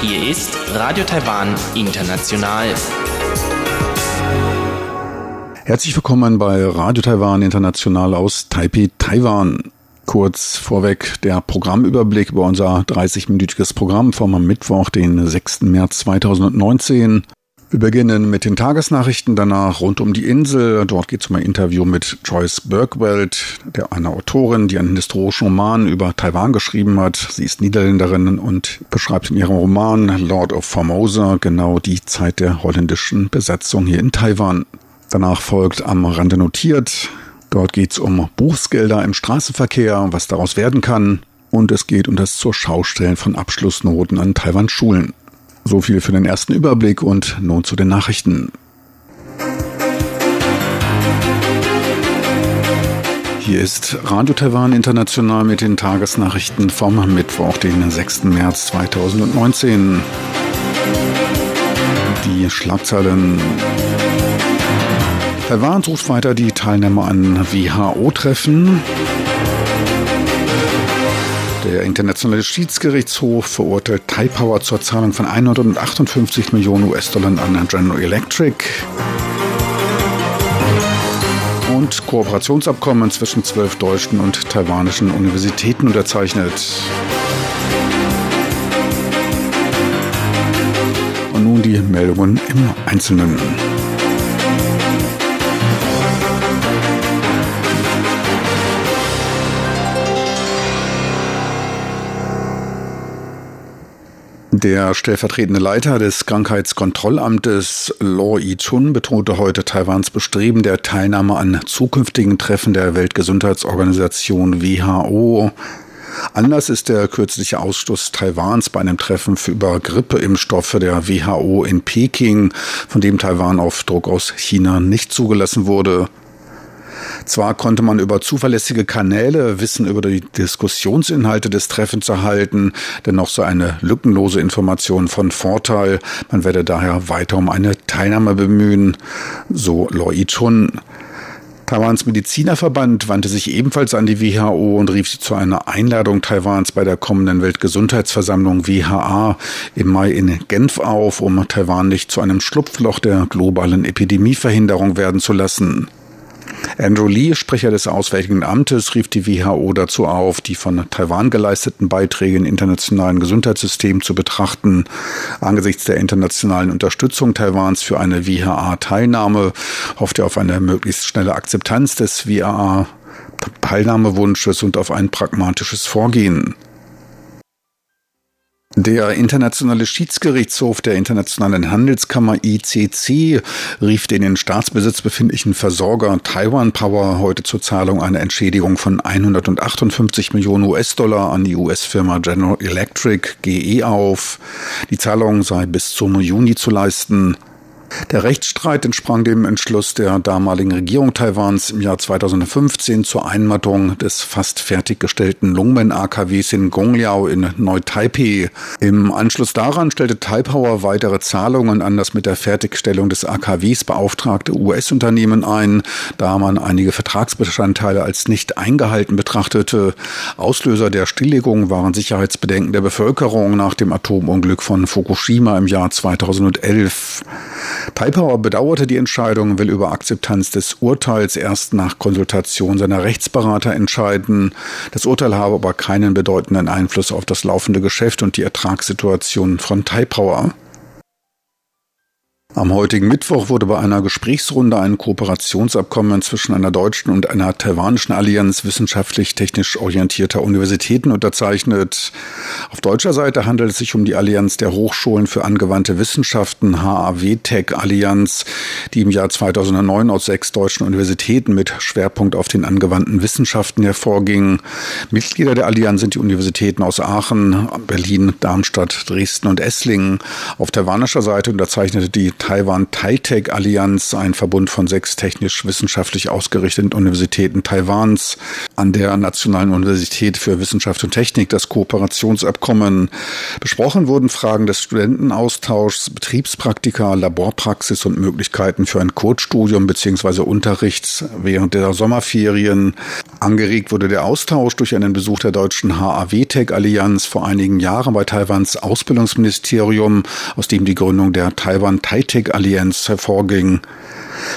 Hier ist Radio Taiwan International. Herzlich willkommen bei Radio Taiwan International aus Taipei, Taiwan. Kurz vorweg der Programmüberblick über unser 30-minütiges Programm vom Mittwoch, den 6. März 2019. Wir beginnen mit den Tagesnachrichten, danach rund um die Insel. Dort geht es um ein Interview mit Joyce Bergwelt, der einer Autorin, die einen historischen Roman über Taiwan geschrieben hat. Sie ist Niederländerin und beschreibt in ihrem Roman Lord of Formosa genau die Zeit der holländischen Besetzung hier in Taiwan. Danach folgt am Rande notiert. Dort geht es um Buchsgelder im Straßenverkehr, was daraus werden kann. Und es geht um das zur Schaustellen von Abschlussnoten an Taiwan Schulen. So viel für den ersten Überblick und nun zu den Nachrichten. Hier ist Radio Taiwan International mit den Tagesnachrichten vom Mittwoch, den 6. März 2019. Die Schlagzeilen. Taiwan sucht weiter die Teilnehmer an WHO-Treffen. Der internationale Schiedsgerichtshof verurteilt Taipower zur Zahlung von 158 Millionen US-Dollar an General Electric. Und Kooperationsabkommen zwischen zwölf deutschen und taiwanischen Universitäten unterzeichnet. Und nun die Meldungen im Einzelnen. Der stellvertretende Leiter des Krankheitskontrollamtes Law Yi-chun betonte heute Taiwans Bestreben der Teilnahme an zukünftigen Treffen der Weltgesundheitsorganisation WHO. Anlass ist der kürzliche Ausstoß Taiwans bei einem Treffen für über Grippeimpfstoffe der WHO in Peking, von dem Taiwan auf Druck aus China nicht zugelassen wurde. Zwar konnte man über zuverlässige Kanäle Wissen über die Diskussionsinhalte des Treffens erhalten, dennoch sei eine lückenlose Information von Vorteil. Man werde daher weiter um eine Teilnahme bemühen, so Loi Chun. Taiwans Medizinerverband wandte sich ebenfalls an die WHO und rief sie zu einer Einladung Taiwans bei der kommenden Weltgesundheitsversammlung WHA im Mai in Genf auf, um Taiwan nicht zu einem Schlupfloch der globalen Epidemieverhinderung werden zu lassen. Andrew Lee, Sprecher des Auswärtigen Amtes, rief die WHO dazu auf, die von Taiwan geleisteten Beiträge im internationalen Gesundheitssystem zu betrachten. Angesichts der internationalen Unterstützung Taiwans für eine WHA-Teilnahme hofft er auf eine möglichst schnelle Akzeptanz des WHA-Teilnahmewunsches und auf ein pragmatisches Vorgehen. Der Internationale Schiedsgerichtshof der Internationalen Handelskammer ICC rief den in Staatsbesitz befindlichen Versorger Taiwan Power heute zur Zahlung einer Entschädigung von 158 Millionen US-Dollar an die US-Firma General Electric GE auf. Die Zahlung sei bis zum Juni zu leisten. Der Rechtsstreit entsprang dem Entschluss der damaligen Regierung Taiwans im Jahr 2015 zur Einmattung des fast fertiggestellten Lungmen-AKWs in Gongliao in Neu-Taipei. Im Anschluss daran stellte Taipower weitere Zahlungen an das mit der Fertigstellung des AKWs beauftragte US-Unternehmen ein, da man einige Vertragsbestandteile als nicht eingehalten betrachtete. Auslöser der Stilllegung waren Sicherheitsbedenken der Bevölkerung nach dem Atomunglück von Fukushima im Jahr 2011. Taipower bedauerte die Entscheidung, will über Akzeptanz des Urteils erst nach Konsultation seiner Rechtsberater entscheiden. Das Urteil habe aber keinen bedeutenden Einfluss auf das laufende Geschäft und die Ertragssituation von Taipower. Am heutigen Mittwoch wurde bei einer Gesprächsrunde ein Kooperationsabkommen zwischen einer deutschen und einer taiwanischen Allianz wissenschaftlich-technisch orientierter Universitäten unterzeichnet. Auf deutscher Seite handelt es sich um die Allianz der Hochschulen für angewandte Wissenschaften HAW-Tech Allianz, die im Jahr 2009 aus sechs deutschen Universitäten mit Schwerpunkt auf den angewandten Wissenschaften hervorging. Mitglieder der Allianz sind die Universitäten aus Aachen, Berlin, Darmstadt, Dresden und Esslingen. Auf taiwanischer Seite unterzeichnete die Taiwan TaiTech Allianz, ein Verbund von sechs technisch-wissenschaftlich ausgerichteten Universitäten Taiwans, an der Nationalen Universität für Wissenschaft und Technik das Kooperationsabkommen. Besprochen wurden Fragen des Studentenaustauschs, Betriebspraktika, Laborpraxis und Möglichkeiten für ein Kurzstudium bzw. Unterricht während der Sommerferien. Angeregt wurde der Austausch durch einen Besuch der deutschen HAW-Tech Allianz vor einigen Jahren bei Taiwans Ausbildungsministerium, aus dem die Gründung der Taiwan TaiTech Allianz hervorging.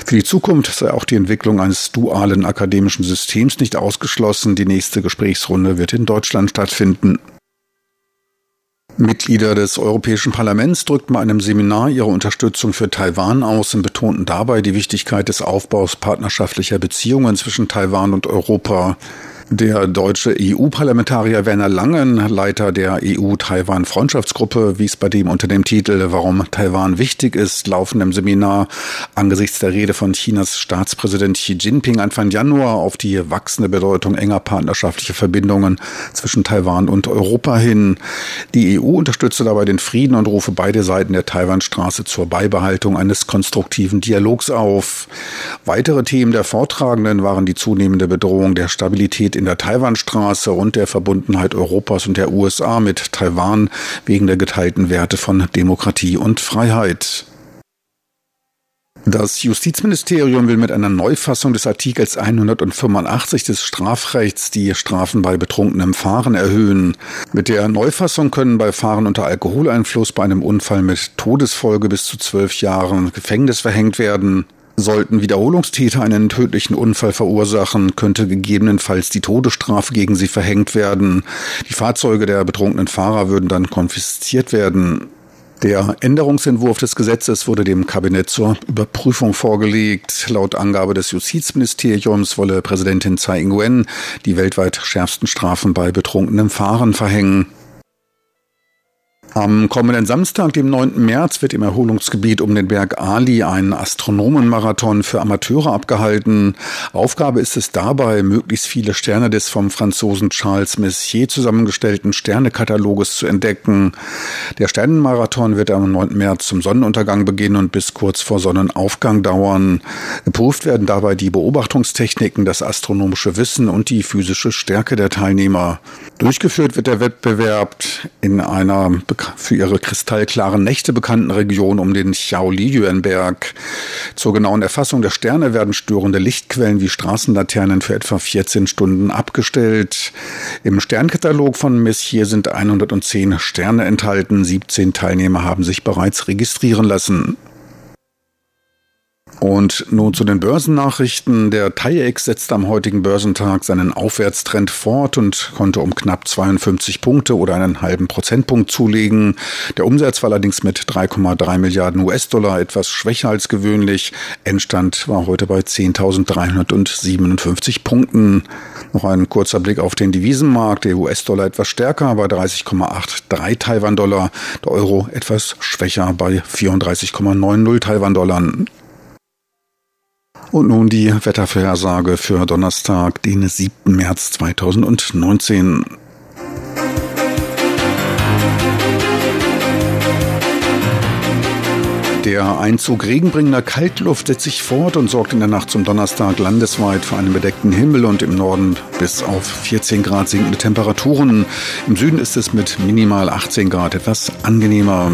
Für die Zukunft sei auch die Entwicklung eines dualen akademischen Systems nicht ausgeschlossen. Die nächste Gesprächsrunde wird in Deutschland stattfinden. Mitglieder des Europäischen Parlaments drückten bei einem Seminar ihre Unterstützung für Taiwan aus und betonten dabei die Wichtigkeit des Aufbaus partnerschaftlicher Beziehungen zwischen Taiwan und Europa. Der deutsche EU-Parlamentarier Werner Langen, Leiter der EU-Taiwan-Freundschaftsgruppe, wies bei dem unter dem Titel Warum Taiwan wichtig ist, laufendem Seminar angesichts der Rede von Chinas Staatspräsident Xi Jinping Anfang Januar auf die wachsende Bedeutung enger partnerschaftlicher Verbindungen zwischen Taiwan und Europa hin. Die EU unterstütze dabei den Frieden und rufe beide Seiten der Taiwanstraße zur Beibehaltung eines konstruktiven Dialogs auf. Weitere Themen der Vortragenden waren die zunehmende Bedrohung der Stabilität in der Taiwanstraße und der Verbundenheit Europas und der USA mit Taiwan wegen der geteilten Werte von Demokratie und Freiheit. Das Justizministerium will mit einer Neufassung des Artikels 185 des Strafrechts die Strafen bei betrunkenem Fahren erhöhen. Mit der Neufassung können bei Fahren unter Alkoholeinfluss bei einem Unfall mit Todesfolge bis zu zwölf Jahren Gefängnis verhängt werden. Sollten Wiederholungstäter einen tödlichen Unfall verursachen, könnte gegebenenfalls die Todesstrafe gegen sie verhängt werden. Die Fahrzeuge der betrunkenen Fahrer würden dann konfisziert werden. Der Änderungsentwurf des Gesetzes wurde dem Kabinett zur Überprüfung vorgelegt. Laut Angabe des Justizministeriums wolle Präsidentin Tsai Ing-wen die weltweit schärfsten Strafen bei betrunkenem Fahren verhängen. Am kommenden Samstag, dem 9. März, wird im Erholungsgebiet um den Berg Ali ein Astronomenmarathon für Amateure abgehalten. Aufgabe ist es dabei, möglichst viele Sterne des vom Franzosen Charles Messier zusammengestellten Sternekataloges zu entdecken. Der Sternenmarathon wird am 9. März zum Sonnenuntergang beginnen und bis kurz vor Sonnenaufgang dauern. Geprüft werden dabei die Beobachtungstechniken, das astronomische Wissen und die physische Stärke der Teilnehmer. Durchgeführt wird der Wettbewerb in einer für ihre kristallklaren Nächte bekannten Region um den Xiaoliyuan-Berg. Zur genauen Erfassung der Sterne werden störende Lichtquellen wie Straßenlaternen für etwa 14 Stunden abgestellt. Im Sternkatalog von Messier sind 110 Sterne enthalten. 17 Teilnehmer haben sich bereits registrieren lassen. Und nun zu den Börsennachrichten. Der TAIEX setzte am heutigen Börsentag seinen Aufwärtstrend fort und konnte um knapp 52 Punkte oder einen halben Prozentpunkt zulegen. Der Umsatz war allerdings mit 3,3 Milliarden US-Dollar etwas schwächer als gewöhnlich. Endstand war heute bei 10.357 Punkten. Noch ein kurzer Blick auf den Devisenmarkt. Der US-Dollar etwas stärker bei 30,83 Taiwan-Dollar. Der Euro etwas schwächer bei 34,90 Taiwan-Dollar. Und nun die Wettervorhersage für Donnerstag, den 7. März 2019. Der Einzug regenbringender Kaltluft setzt sich fort und sorgt in der Nacht zum Donnerstag landesweit für einen bedeckten Himmel und im Norden bis auf 14 Grad sinkende Temperaturen. Im Süden ist es mit minimal 18 Grad etwas angenehmer.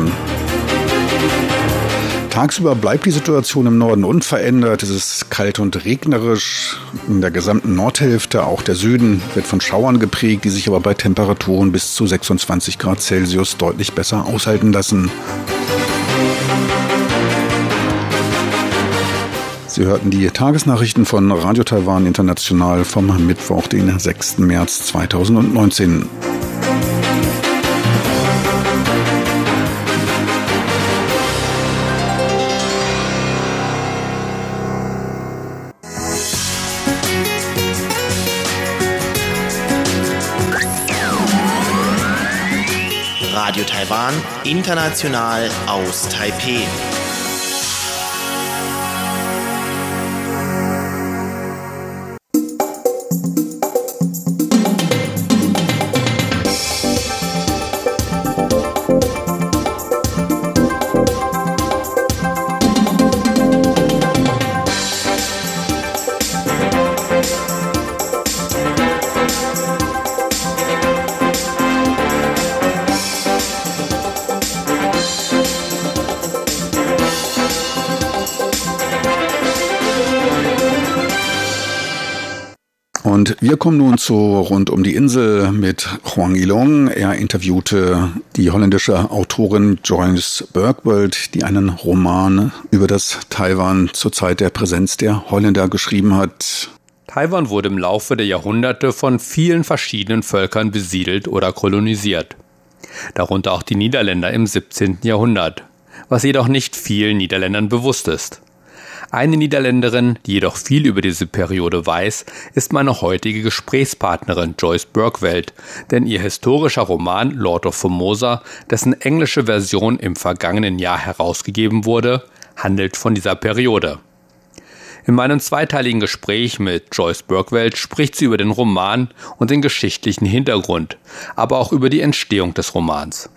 Tagsüber bleibt die Situation im Norden unverändert. Es ist kalt und regnerisch in der gesamten Nordhälfte. Auch der Süden wird von Schauern geprägt, die sich aber bei Temperaturen bis zu 26 Grad Celsius deutlich besser aushalten lassen. Sie hörten die Tagesnachrichten von Radio Taiwan International vom Mittwoch, den 6. März 2019. Taiwan, international aus Taipeh. Wir kommen nun zu Rund um die Insel mit Huang Yilong. Er interviewte die holländische Autorin Joyce Bergwald, die einen Roman über das Taiwan zur Zeit der Präsenz der Holländer geschrieben hat. Taiwan wurde im Laufe der Jahrhunderte von vielen verschiedenen Völkern besiedelt oder kolonisiert. Darunter auch die Niederländer im 17. Jahrhundert, was jedoch nicht vielen Niederländern bewusst ist. Eine Niederländerin, die jedoch viel über diese Periode weiß, ist meine heutige Gesprächspartnerin Joyce Burkwelt, denn ihr historischer Roman Lord of Formosa, dessen englische Version im vergangenen Jahr herausgegeben wurde, handelt von dieser Periode. In meinem zweiteiligen Gespräch mit Joyce Burkwelt spricht sie über den Roman und den geschichtlichen Hintergrund, aber auch über die Entstehung des Romans.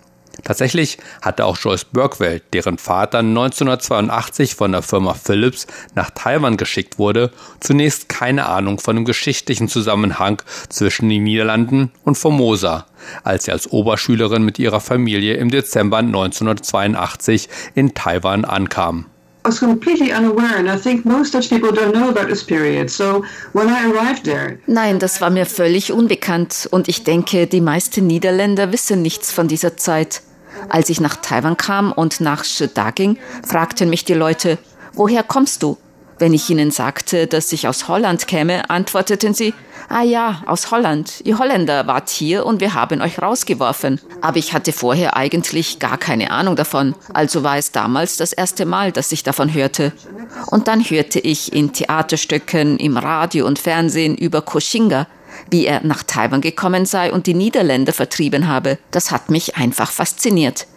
Tatsächlich hatte auch Joyce Burkwell, deren Vater 1982 von der Firma Philips nach Taiwan geschickt wurde, zunächst keine Ahnung von dem geschichtlichen Zusammenhang zwischen den Niederlanden und Formosa, als sie als Oberschülerin mit ihrer Familie im Dezember 1982 in Taiwan ankam. Nein, das war mir völlig unbekannt und ich denke, die meisten Niederländer wissen nichts von dieser Zeit. Als ich nach Taiwan kam und nach Shida ging, fragten mich die Leute, woher kommst du? Wenn ich ihnen sagte, dass ich aus Holland käme, antworteten sie, ah ja, aus Holland. Ihr Holländer wart hier und wir haben euch rausgeworfen. Aber ich hatte vorher eigentlich gar keine Ahnung davon. Also war es damals das erste Mal, dass ich davon hörte. Und dann hörte ich in Theaterstücken, im Radio und Fernsehen über Koshinga, wie er nach Taiwan gekommen sei und die Niederländer vertrieben habe. Das hat mich einfach fasziniert.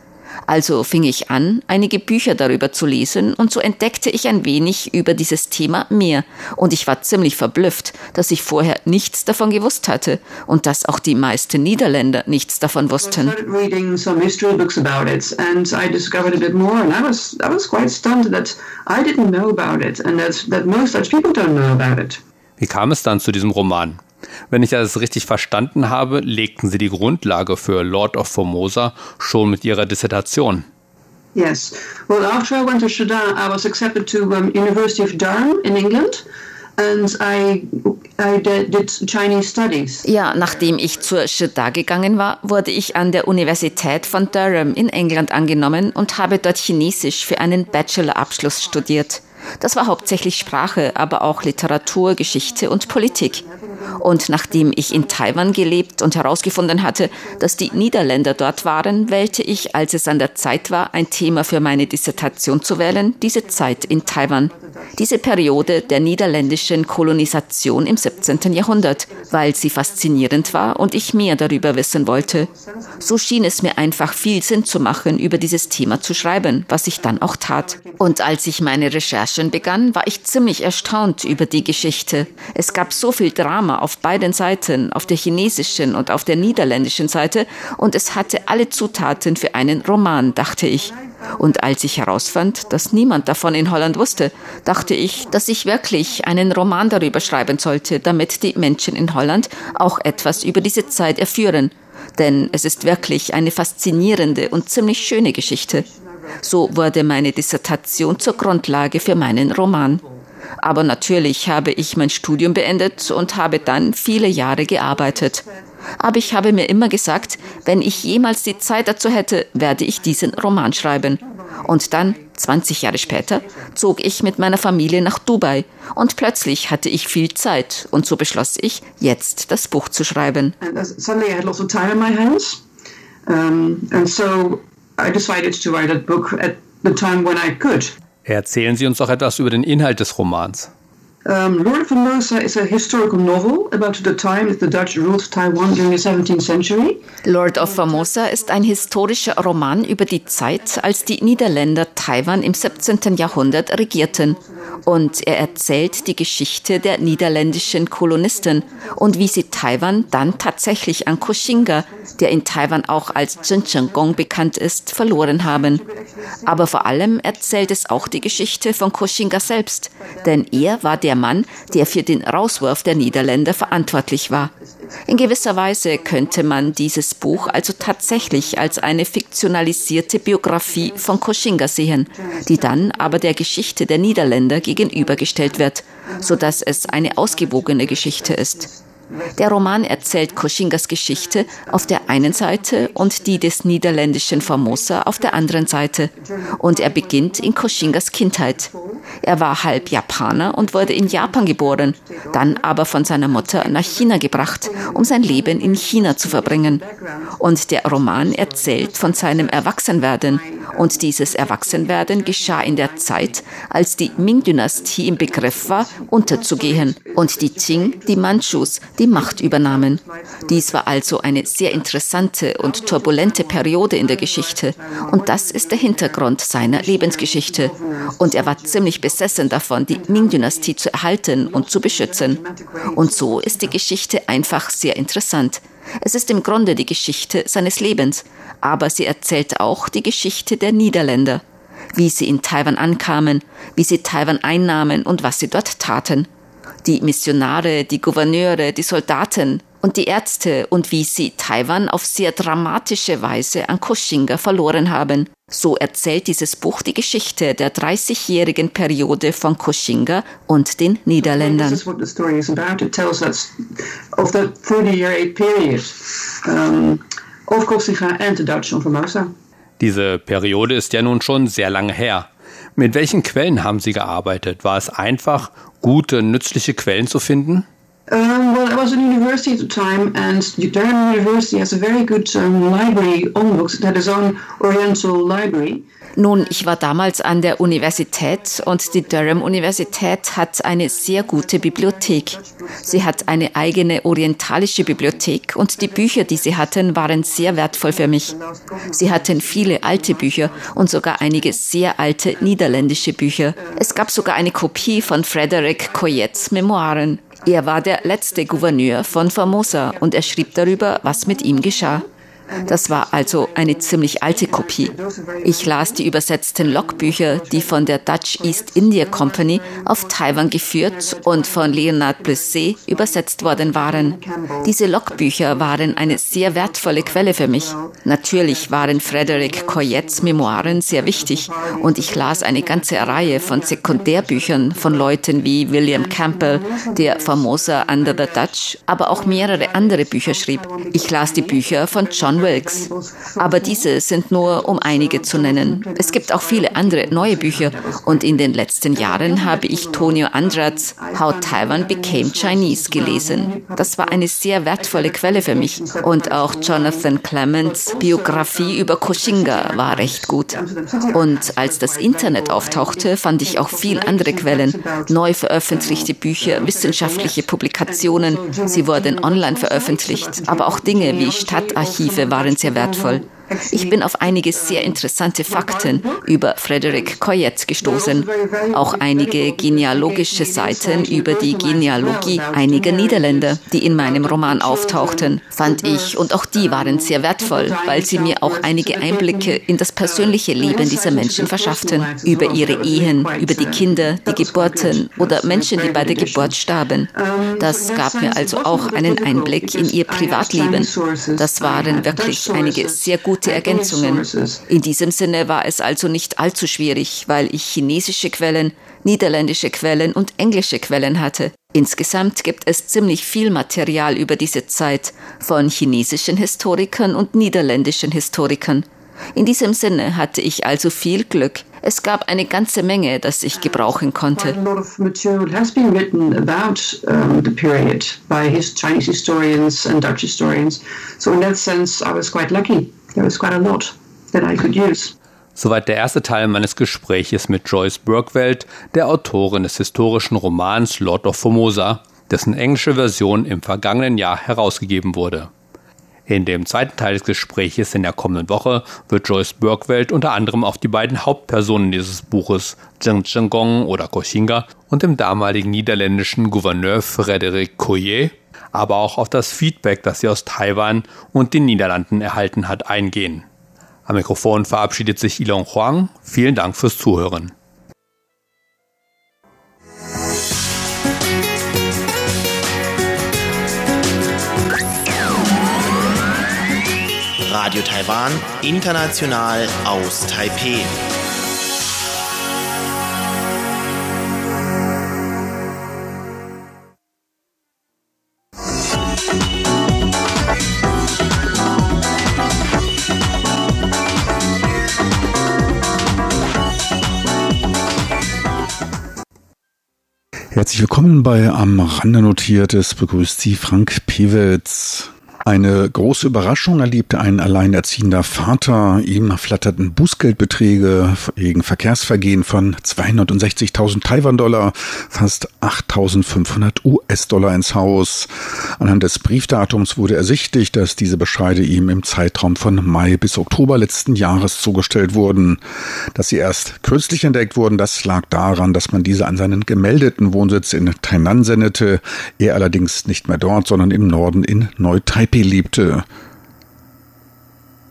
Also fing ich an, einige Bücher darüber zu lesen und so entdeckte ich ein wenig über dieses Thema mehr. Und ich war ziemlich verblüfft, dass ich vorher nichts davon gewusst hatte und dass auch die meisten Niederländer nichts davon wussten. Wie kam es dann zu diesem Roman? Wenn ich das richtig verstanden habe, legten Sie die Grundlage für Lord of Formosa schon mit Ihrer Dissertation. Yes. Well, after I went to Sudan, I was accepted to um, University of Durham in England. Ja, nachdem ich zur Shida gegangen war, wurde ich an der Universität von Durham in England angenommen und habe dort Chinesisch für einen Bachelorabschluss studiert. Das war hauptsächlich Sprache, aber auch Literatur, Geschichte und Politik. Und nachdem ich in Taiwan gelebt und herausgefunden hatte, dass die Niederländer dort waren, wählte ich, als es an der Zeit war, ein Thema für meine Dissertation zu wählen, diese Zeit in Taiwan. Diese Periode der niederländischen Kolonisation im 17. Jahrhundert, weil sie faszinierend war und ich mehr darüber wissen wollte. So schien es mir einfach viel Sinn zu machen, über dieses Thema zu schreiben, was ich dann auch tat. Und als ich meine Recherchen begann, war ich ziemlich erstaunt über die Geschichte. Es gab so viel Drama auf beiden Seiten, auf der chinesischen und auf der niederländischen Seite, und es hatte alle Zutaten für einen Roman, dachte ich. Und als ich herausfand, dass niemand davon in Holland wusste, dachte ich, dass ich wirklich einen Roman darüber schreiben sollte, damit die Menschen in Holland auch etwas über diese Zeit erführen. Denn es ist wirklich eine faszinierende und ziemlich schöne Geschichte. So wurde meine Dissertation zur Grundlage für meinen Roman. Aber natürlich habe ich mein Studium beendet und habe dann viele Jahre gearbeitet. Aber ich habe mir immer gesagt, wenn ich jemals die Zeit dazu hätte, werde ich diesen Roman schreiben. Und dann, 20 Jahre später, zog ich mit meiner Familie nach Dubai und plötzlich hatte ich viel Zeit und so beschloss ich, jetzt das Buch zu schreiben. Erzählen Sie uns doch etwas über den Inhalt des Romans. Um, Lord of Formosa is a historical novel about the time that the Dutch ruled Taiwan during the 17th century. Lord of Formosa ist ein historischer Roman über die Zeit, als die Niederländer Taiwan im 17. Jahrhundert regierten. Und er erzählt die Geschichte der niederländischen Kolonisten und wie sie Taiwan dann tatsächlich an Koshinga, der in Taiwan auch als Zhenchengong bekannt ist, verloren haben. Aber vor allem erzählt es auch die Geschichte von Koshinga selbst, denn er war der Mann, der für den Rauswurf der Niederländer verantwortlich war. In gewisser Weise könnte man dieses Buch also tatsächlich als eine fiktionalisierte Biografie von Koschinga sehen, die dann aber der Geschichte der Niederländer gegenübergestellt wird, so dass es eine ausgewogene Geschichte ist. Der Roman erzählt Koschingas Geschichte auf der einen Seite und die des niederländischen Formosa auf der anderen Seite. Und er beginnt in Koschingas Kindheit. Er war halb Japaner und wurde in Japan geboren, dann aber von seiner Mutter nach China gebracht, um sein Leben in China zu verbringen. Und der Roman erzählt von seinem Erwachsenwerden. Und dieses Erwachsenwerden geschah in der Zeit, als die Ming-Dynastie im Begriff war, unterzugehen und die Qing, die Manchus, die Macht übernahmen. Dies war also eine sehr interessante und turbulente Periode in der Geschichte. Und das ist der Hintergrund seiner Lebensgeschichte. Und er war ziemlich besessen davon, die Ming-Dynastie zu erhalten und zu beschützen. Und so ist die Geschichte einfach sehr interessant. Es ist im Grunde die Geschichte seines Lebens, aber sie erzählt auch die Geschichte der Niederländer, wie sie in Taiwan ankamen, wie sie Taiwan einnahmen und was sie dort taten. Die Missionare, die Gouverneure, die Soldaten und die Ärzte und wie sie Taiwan auf sehr dramatische Weise an Koxinga verloren haben. So erzählt dieses Buch die Geschichte der 30-jährigen Periode von Koxinga und den Niederländern. This is what the story is about. It tells us of the 30-year period um, of Koxinga and the Dutch on Formosa. Diese Periode ist ja nun schon sehr lange her. Mit welchen Quellen haben Sie gearbeitet? War es einfach, gute, nützliche Quellen zu finden? Um, well, I was at university at the time, and Durham University has a very good um, library on books. It had its own Oriental library. Nun, ich war damals an der Universität und die Durham Universität hat eine sehr gute Bibliothek. Sie hat eine eigene orientalische Bibliothek und die Bücher, die sie hatten, waren sehr wertvoll für mich. Sie hatten viele alte Bücher und sogar einige sehr alte niederländische Bücher. Es gab sogar eine Kopie von Frederick Coyettes Memoiren. Er war der letzte Gouverneur von Formosa und er schrieb darüber, was mit ihm geschah. Das war also eine ziemlich alte Kopie. Ich las die übersetzten Logbücher, die von der Dutch East India Company auf Taiwan geführt und von Leonard Blessé übersetzt worden waren. Diese Logbücher waren eine sehr wertvolle Quelle für mich. Natürlich waren Frederick Coyettes Memoiren sehr wichtig und ich las eine ganze Reihe von Sekundärbüchern von Leuten wie William Campbell, der Formosa Under the Dutch, aber auch mehrere andere Bücher schrieb. Ich las die Bücher von John Wilkes. Aber diese sind nur, um einige zu nennen. Es gibt auch viele andere neue Bücher und in den letzten Jahren habe ich Tonio Andrats How Taiwan Became Chinese gelesen. Das war eine sehr wertvolle Quelle für mich. Und auch Jonathan Clements Biografie über Koshinga war recht gut. Und als das Internet auftauchte, fand ich auch viel andere Quellen, neu veröffentlichte Bücher, wissenschaftliche Publikationen. Sie wurden online veröffentlicht, aber auch Dinge wie Stadtarchive waren sehr wertvoll. Ich bin auf einige sehr interessante Fakten über Frederick Coyette gestoßen. Auch einige genealogische Seiten über die Genealogie einiger Niederländer, die in meinem Roman auftauchten, fand ich und auch die waren sehr wertvoll, weil sie mir auch einige Einblicke in das persönliche Leben dieser Menschen verschafften. Über ihre Ehen, über die Kinder, die Geburten oder Menschen, die bei der Geburt starben. Das gab mir also auch einen Einblick in ihr Privatleben. Das waren wirklich einige sehr gute gute Ergänzungen. In diesem Sinne war es also nicht allzu schwierig, weil ich chinesische Quellen, niederländische Quellen und englische Quellen hatte. Insgesamt gibt es ziemlich viel Material über diese Zeit von chinesischen Historikern und niederländischen Historikern. In diesem Sinne hatte ich also viel Glück. Es gab eine ganze Menge, das ich gebrauchen konnte. There was quite a lot that I could use. Soweit der erste Teil meines Gespräches mit Joyce Burkwelt, der Autorin des historischen Romans Lord of Formosa, dessen englische Version im vergangenen Jahr herausgegeben wurde. In dem zweiten Teil des Gespräches in der kommenden Woche wird Joyce Burkwelt unter anderem auf die beiden Hauptpersonen dieses Buches, Zheng Zhenggong oder Koshinga, und dem damaligen niederländischen Gouverneur Frederic Coyer aber auch auf das Feedback, das sie aus Taiwan und den Niederlanden erhalten hat, eingehen. Am Mikrofon verabschiedet sich Ilon Huang. Vielen Dank fürs Zuhören. Radio Taiwan, international aus Taipei. Herzlich willkommen bei Am Rande Notiertes. Begrüßt Sie Frank Pewitz. Eine große Überraschung erlebte ein alleinerziehender Vater. Ihm flatterten Bußgeldbeträge wegen Verkehrsvergehen von 260.000 Taiwan-Dollar, fast 8.500 US-Dollar ins Haus. Anhand des Briefdatums wurde ersichtlich, dass diese Bescheide ihm im Zeitraum von Mai bis Oktober letzten Jahres zugestellt wurden. Dass sie erst kürzlich entdeckt wurden, das lag daran, dass man diese an seinen gemeldeten Wohnsitz in Tainan sendete, er allerdings nicht mehr dort, sondern im Norden in Neu-Taipei lebte.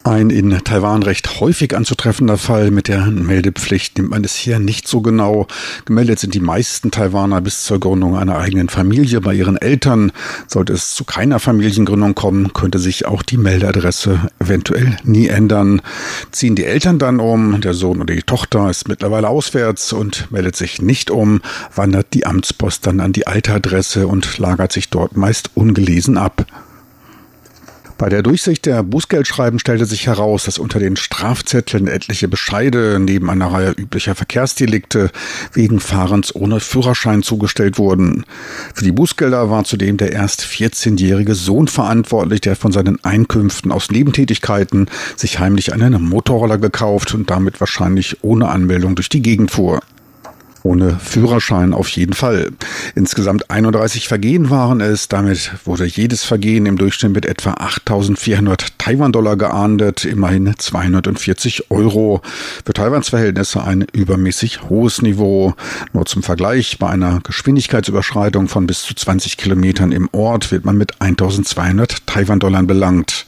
Ein in Taiwan recht häufig anzutreffender Fall mit der Meldepflicht nimmt man es hier nicht so genau. Gemeldet sind die meisten Taiwaner bis zur Gründung einer eigenen Familie bei ihren Eltern. Sollte es zu keiner Familiengründung kommen, könnte sich auch die Meldeadresse eventuell nie ändern. Ziehen die Eltern dann um, der Sohn oder die Tochter ist mittlerweile auswärts und meldet sich nicht um, wandert die Amtspost dann an die alte Adresse und lagert sich dort meist ungelesen ab. Bei der Durchsicht der Bußgeldschreiben stellte sich heraus, dass unter den Strafzetteln etliche Bescheide neben einer Reihe üblicher Verkehrsdelikte wegen Fahrens ohne Führerschein zugestellt wurden. Für die Bußgelder war zudem der erst 14-jährige Sohn verantwortlich, der von seinen Einkünften aus Nebentätigkeiten sich heimlich einen Motorroller gekauft und damit wahrscheinlich ohne Anmeldung durch die Gegend fuhr. Ohne Führerschein auf jeden Fall. Insgesamt 31 Vergehen waren es. Damit wurde jedes Vergehen im Durchschnitt mit etwa 8400 Taiwan-Dollar geahndet. Immerhin 240 Euro. Für Taiwans Verhältnisse ein übermäßig hohes Niveau. Nur zum Vergleich, bei einer Geschwindigkeitsüberschreitung von bis zu 20 Kilometern im Ort wird man mit 1200 Taiwan-Dollar belangt.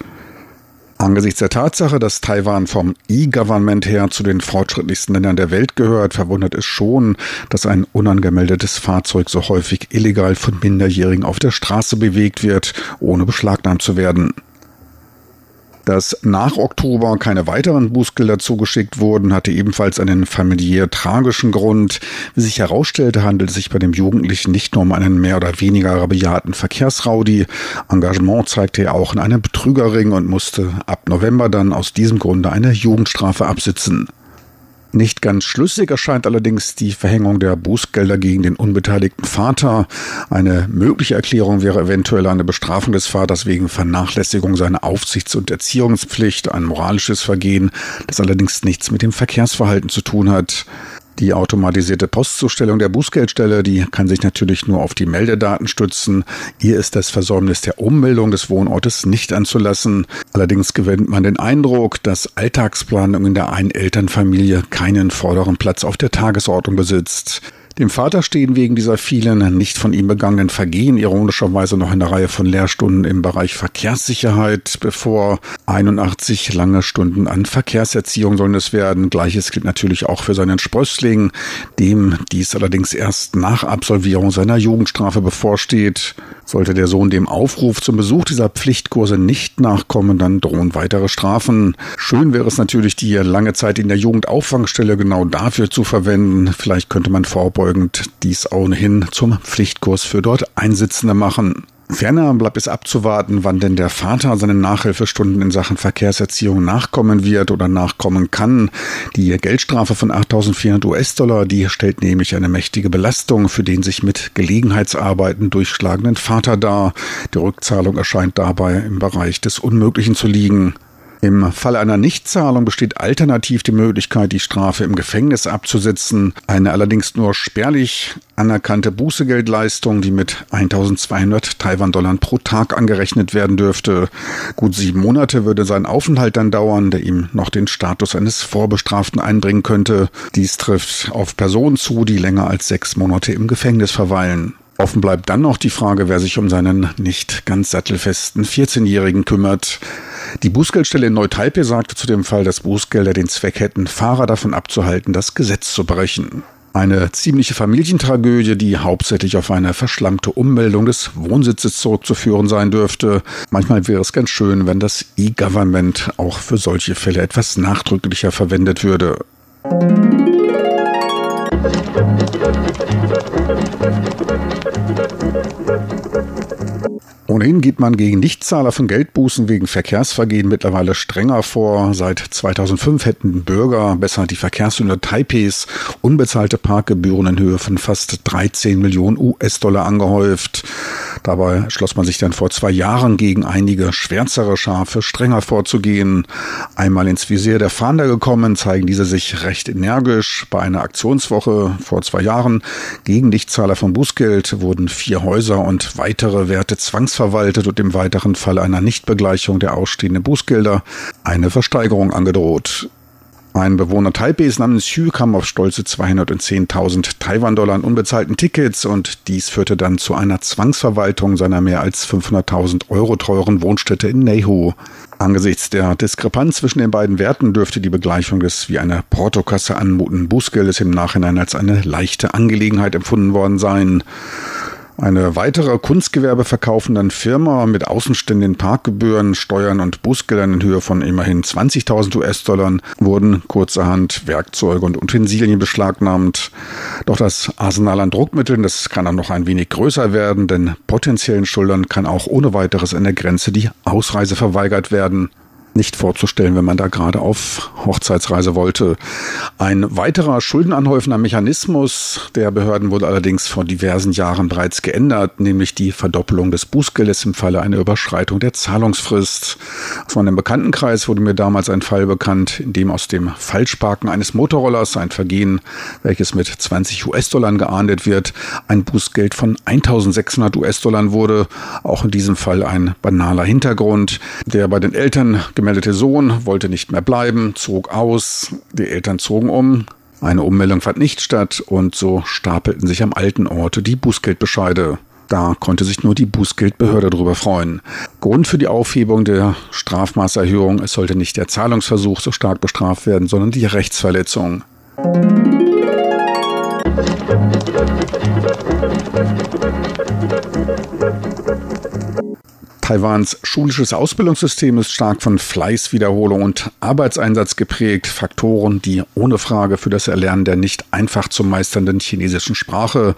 Angesichts der Tatsache, dass Taiwan vom E-Government her zu den fortschrittlichsten Ländern der Welt gehört, verwundert es schon, dass ein unangemeldetes Fahrzeug so häufig illegal von Minderjährigen auf der Straße bewegt wird, ohne beschlagnahmt zu werden. Dass nach Oktober keine weiteren Bußgelder zugeschickt wurden, hatte ebenfalls einen familiär tragischen Grund. Wie sich herausstellte, handelt es sich bei dem Jugendlichen nicht nur um einen mehr oder weniger rabiaten Verkehrsraudi. Engagement zeigte er auch in einem Betrügerring und musste ab November dann aus diesem Grunde eine Jugendstrafe absitzen. Nicht ganz schlüssig erscheint allerdings die Verhängung der Bußgelder gegen den unbeteiligten Vater. Eine mögliche Erklärung wäre eventuell eine Bestrafung des Vaters wegen Vernachlässigung seiner Aufsichts- und Erziehungspflicht, ein moralisches Vergehen, das allerdings nichts mit dem Verkehrsverhalten zu tun hat. Die automatisierte Postzustellung der Bußgeldstelle, die kann sich natürlich nur auf die Meldedaten stützen. Ihr ist das Versäumnis der Ummeldung des Wohnortes nicht anzulassen. Allerdings gewinnt man den Eindruck, dass Alltagsplanung in der Einelternfamilie keinen vorderen Platz auf der Tagesordnung besitzt. Dem Vater stehen wegen dieser vielen nicht von ihm begangenen Vergehen ironischerweise noch eine Reihe von Lehrstunden im Bereich Verkehrssicherheit bevor. 81 lange Stunden an Verkehrserziehung sollen es werden. Gleiches gilt natürlich auch für seinen Sprössling, dem dies allerdings erst nach Absolvierung seiner Jugendstrafe bevorsteht. Sollte der Sohn dem Aufruf zum Besuch dieser Pflichtkurse nicht nachkommen, dann drohen weitere Strafen. Schön wäre es natürlich, die lange Zeit in der Jugendauffangstelle genau dafür zu verwenden. Vielleicht könnte man vorbeugen, folgend dies ohnehin zum Pflichtkurs für dort Einsitzende machen. Ferner bleibt es abzuwarten, wann denn der Vater seinen Nachhilfestunden in Sachen Verkehrserziehung nachkommen wird oder nachkommen kann. Die Geldstrafe von 8.400 US-Dollar, die stellt nämlich eine mächtige Belastung für den sich mit Gelegenheitsarbeiten durchschlagenden Vater dar. Die Rückzahlung erscheint dabei im Bereich des Unmöglichen zu liegen. Im Fall einer Nichtzahlung besteht alternativ die Möglichkeit, die Strafe im Gefängnis abzusitzen. Eine allerdings nur spärlich anerkannte Bußegeldleistung, die mit 1200 Taiwan-Dollar pro Tag angerechnet werden dürfte. Gut sieben Monate würde sein Aufenthalt dann dauern, der ihm noch den Status eines Vorbestraften einbringen könnte. Dies trifft auf Personen zu, die länger als sechs Monate im Gefängnis verweilen. Offen bleibt dann noch die Frage, wer sich um seinen nicht ganz sattelfesten 14-Jährigen kümmert. Die Bußgeldstelle in Neu-Taipei sagte zu dem Fall, dass Bußgelder den Zweck hätten, Fahrer davon abzuhalten, das Gesetz zu brechen. Eine ziemliche Familientragödie, die hauptsächlich auf eine verschlammte Ummeldung des Wohnsitzes zurückzuführen sein dürfte. Manchmal wäre es ganz schön, wenn das E-Government auch für solche Fälle etwas nachdrücklicher verwendet würde. Ohnehin geht man gegen Nichtzahler von Geldbußen wegen Verkehrsvergehen mittlerweile strenger vor. Seit 2005 hätten Bürger, besser die Verkehrshünder Taipehs, unbezahlte Parkgebühren in Höhe von fast 13 Millionen US-Dollar angehäuft. Dabei schloss man sich dann vor zwei Jahren gegen einige schwärzere Schafe strenger vorzugehen. Einmal ins Visier der Fahnder gekommen, zeigen diese sich recht energisch. Bei einer Aktionswoche vor zwei Jahren gegen Nichtzahler von Bußgeld wurden vier Häuser und weitere Werte zwangsverkauft verwaltet und im weiteren Fall einer Nichtbegleichung der ausstehenden Bußgelder eine Versteigerung angedroht. Ein Bewohner Taipeis namens Xu kam auf stolze 210.000 Taiwan-Dollar an unbezahlten Tickets und dies führte dann zu einer Zwangsverwaltung seiner mehr als 500.000 Euro teuren Wohnstätte in Neihu. Angesichts der Diskrepanz zwischen den beiden Werten dürfte die Begleichung des wie eine Portokasse anmutenden Bußgeldes im Nachhinein als eine leichte Angelegenheit empfunden worden sein. Eine weitere Kunstgewerbe verkaufenden Firma mit außenstehenden Parkgebühren, Steuern und Bußgeldern in Höhe von immerhin 20.000 US-Dollar wurden kurzerhand Werkzeuge und Utensilien beschlagnahmt. Doch das Arsenal an Druckmitteln, das kann auch noch ein wenig größer werden, denn potenziellen Schuldern kann auch ohne weiteres an der Grenze die Ausreise verweigert werden nicht vorzustellen, wenn man da gerade auf Hochzeitsreise wollte. Ein weiterer schuldenanhäufender Mechanismus der Behörden wurde allerdings vor diversen Jahren bereits geändert, nämlich die Verdoppelung des Bußgeldes im Falle einer Überschreitung der Zahlungsfrist. Aus meinem Bekanntenkreis wurde mir damals ein Fall bekannt, in dem aus dem Falschparken eines Motorrollers ein Vergehen, welches mit 20 US-Dollar geahndet wird, ein Bußgeld von 1600 US-Dollar wurde. Auch in diesem Fall ein banaler Hintergrund, der bei den Eltern gemeldete Sohn wollte nicht mehr bleiben, zog aus, die Eltern zogen um, eine Ummeldung fand nicht statt und so stapelten sich am alten Ort die Bußgeldbescheide. Da konnte sich nur die Bußgeldbehörde darüber freuen. Grund für die Aufhebung der Strafmaßerhöhung, es sollte nicht der Zahlungsversuch so stark bestraft werden, sondern die Rechtsverletzung. Taiwans schulisches Ausbildungssystem ist stark von Fleißwiederholung und Arbeitseinsatz geprägt, Faktoren, die ohne Frage für das Erlernen der nicht einfach zu meisternden chinesischen Sprache,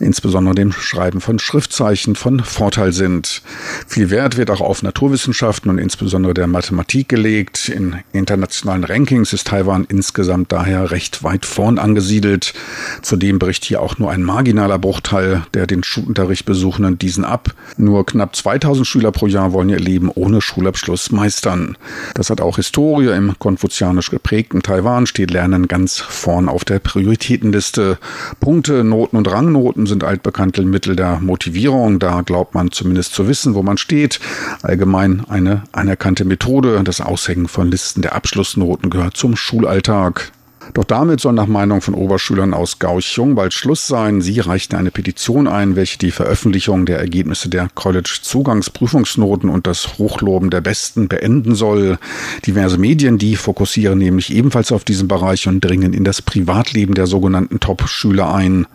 insbesondere dem Schreiben von Schriftzeichen, von Vorteil sind. Viel Wert wird auch auf Naturwissenschaften und insbesondere der Mathematik gelegt. In internationalen Rankings ist Taiwan insgesamt daher recht weit vorn angesiedelt. Zudem bricht hier auch nur ein marginaler Bruchteil der den Schulunterricht besuchenden diesen ab. Nur knapp 2000 Schüler Schüler pro Jahr wollen ihr Leben ohne Schulabschluss meistern. Das hat auch Historie. Im konfuzianisch geprägten Taiwan steht Lernen ganz vorn auf der Prioritätenliste. Punkte, Noten und Rangnoten sind altbekannte Mittel der Motivierung. Da glaubt man zumindest zu wissen, wo man steht. Allgemein eine anerkannte Methode. Das Aushängen von Listen der Abschlussnoten gehört zum Schulalltag. Doch damit soll nach Meinung von Oberschülern aus Gauchung bald Schluss sein. Sie reichten eine Petition ein, welche die Veröffentlichung der Ergebnisse der College-Zugangsprüfungsnoten und das Hochloben der Besten beenden soll. Diverse Medien, die fokussieren nämlich ebenfalls auf diesen Bereich und dringen in das Privatleben der sogenannten Top-Schüler ein.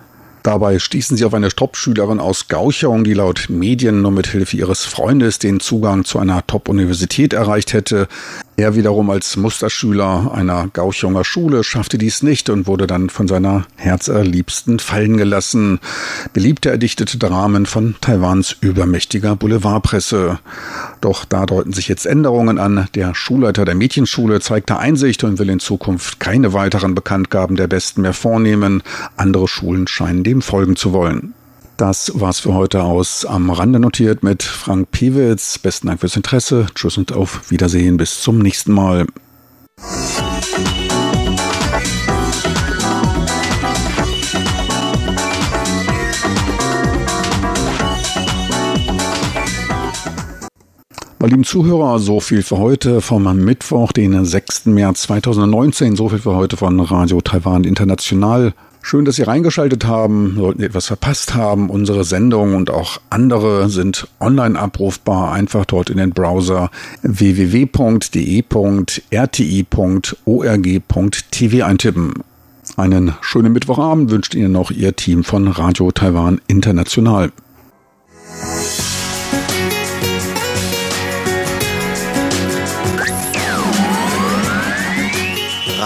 Dabei stießen sie auf eine Top-Schülerin aus Gauchung, die laut Medien nur mit Hilfe ihres Freundes den Zugang zu einer Top-Universität erreicht hätte. Er wiederum als Musterschüler einer Gauchunger Schule schaffte dies nicht und wurde dann von seiner Herzerliebsten fallen gelassen. Beliebte erdichtete Dramen von Taiwans übermächtiger Boulevardpresse. Doch da deuten sich jetzt Änderungen an. Der Schulleiter der Mädchenschule zeigte Einsicht und will in Zukunft keine weiteren Bekanntgaben der Besten mehr vornehmen. Andere Schulen scheinen dem folgen zu wollen. Das war's für heute aus am Rande notiert mit Frank Piewitz. Besten Dank fürs Interesse. Tschüss und auf Wiedersehen. Bis zum nächsten Mal. Meine lieben Zuhörer, so viel für heute vom Mittwoch, den 6. März 2019. So viel für heute von Radio Taiwan International. Schön, dass Sie reingeschaltet haben. Sollten Sie etwas verpasst haben, unsere Sendung und auch andere sind online abrufbar. Einfach dort in den Browser www.de.rti.org.tv eintippen. Einen schönen Mittwochabend wünscht Ihnen noch Ihr Team von Radio Taiwan International.